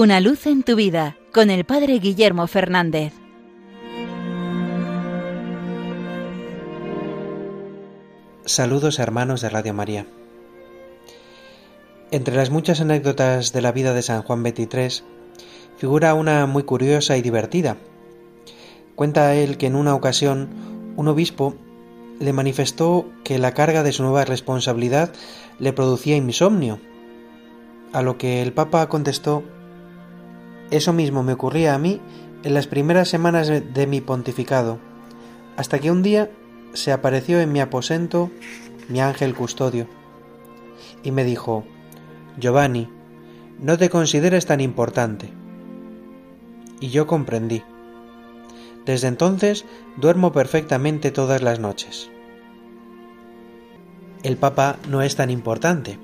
Una luz en tu vida con el Padre Guillermo Fernández. Saludos hermanos de Radio María. Entre las muchas anécdotas de la vida de San Juan XXIII figura una muy curiosa y divertida. Cuenta él que en una ocasión un obispo le manifestó que la carga de su nueva responsabilidad le producía insomnio, a lo que el Papa contestó Eso mismo me ocurría a mí en las primeras semanas de mi pontificado, hasta que un día se apareció en mi aposento mi ángel custodio y me dijo, Giovanni, no te consideres tan importante. Y yo comprendí. Desde entonces duermo perfectamente todas las noches. El Papa no es tan importante,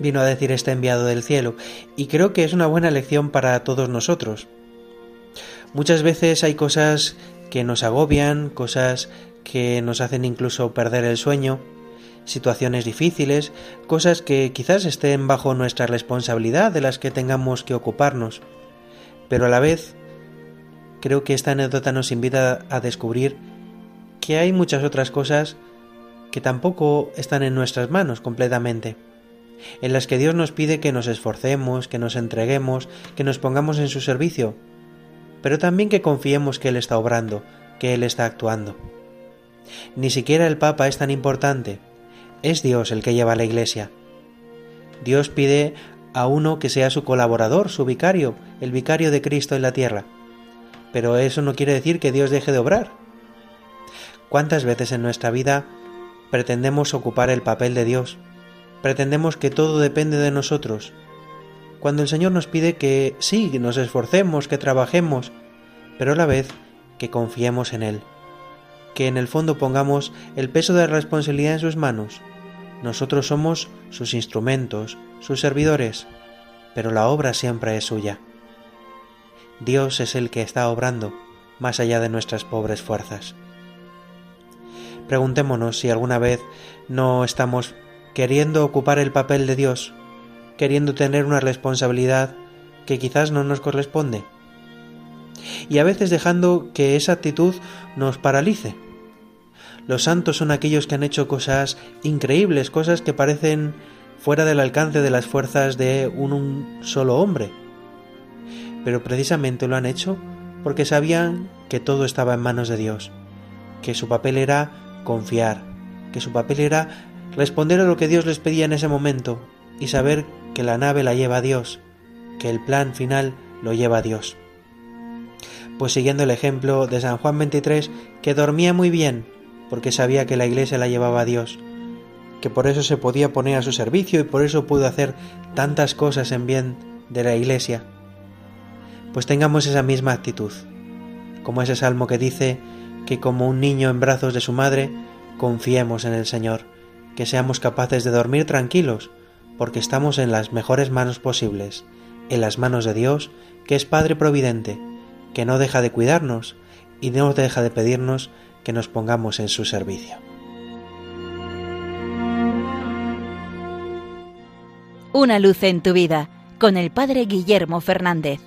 vino a decir este enviado del cielo, y creo que es una buena lección para todos nosotros. Muchas veces hay cosas que nos agobian, cosas que nos hacen incluso perder el sueño, situaciones difíciles, cosas que quizás estén bajo nuestra responsabilidad de las que tengamos que ocuparnos. Pero a la vez, creo que esta anécdota nos invita a descubrir que hay muchas otras cosas que tampoco están en nuestras manos completamente, en las que Dios nos pide que nos esforcemos, que nos entreguemos, que nos pongamos en su servicio, pero también que confiemos que Él está obrando, que Él está actuando. Ni siquiera el Papa es tan importante. Es Dios el que lleva a la Iglesia. Dios pide a uno que sea su colaborador, su vicario, el vicario de Cristo en la tierra. Pero eso no quiere decir que Dios deje de obrar. ¿Cuántas veces en nuestra vida pretendemos ocupar el papel de Dios? Pretendemos que todo depende de nosotros. Cuando el Señor nos pide que sí, nos esforcemos, que trabajemos, pero a la vez que confiemos en Él que en el fondo pongamos el peso de la responsabilidad en sus manos. Nosotros somos sus instrumentos, sus servidores, pero la obra siempre es suya. Dios es el que está obrando más allá de nuestras pobres fuerzas. Preguntémonos si alguna vez no estamos queriendo ocupar el papel de Dios, queriendo tener una responsabilidad que quizás no nos corresponde y a veces dejando que esa actitud nos paralice. Los santos son aquellos que han hecho cosas increíbles, cosas que parecen fuera del alcance de las fuerzas de un, solo hombre. Pero precisamente lo han hecho porque sabían que todo estaba en manos de Dios, que su papel era confiar, que su papel era responder a lo que Dios les pedía en ese momento y saber que la nave la lleva Dios, que el plan final lo lleva Dios pues siguiendo el ejemplo de San Juan 23, que dormía muy bien, porque sabía que la iglesia la llevaba a Dios, que por eso se podía poner a su servicio y por eso pudo hacer tantas cosas en bien de la iglesia. Pues tengamos esa misma actitud, como ese salmo que dice que como un niño en brazos de su madre, confiemos en el Señor, que seamos capaces de dormir tranquilos, porque estamos en las mejores manos posibles, en las manos de Dios, que es Padre Providente, que no deja de cuidarnos y no deja de pedirnos que nos pongamos en su servicio. Una luz en tu vida con el Padre Guillermo Fernández.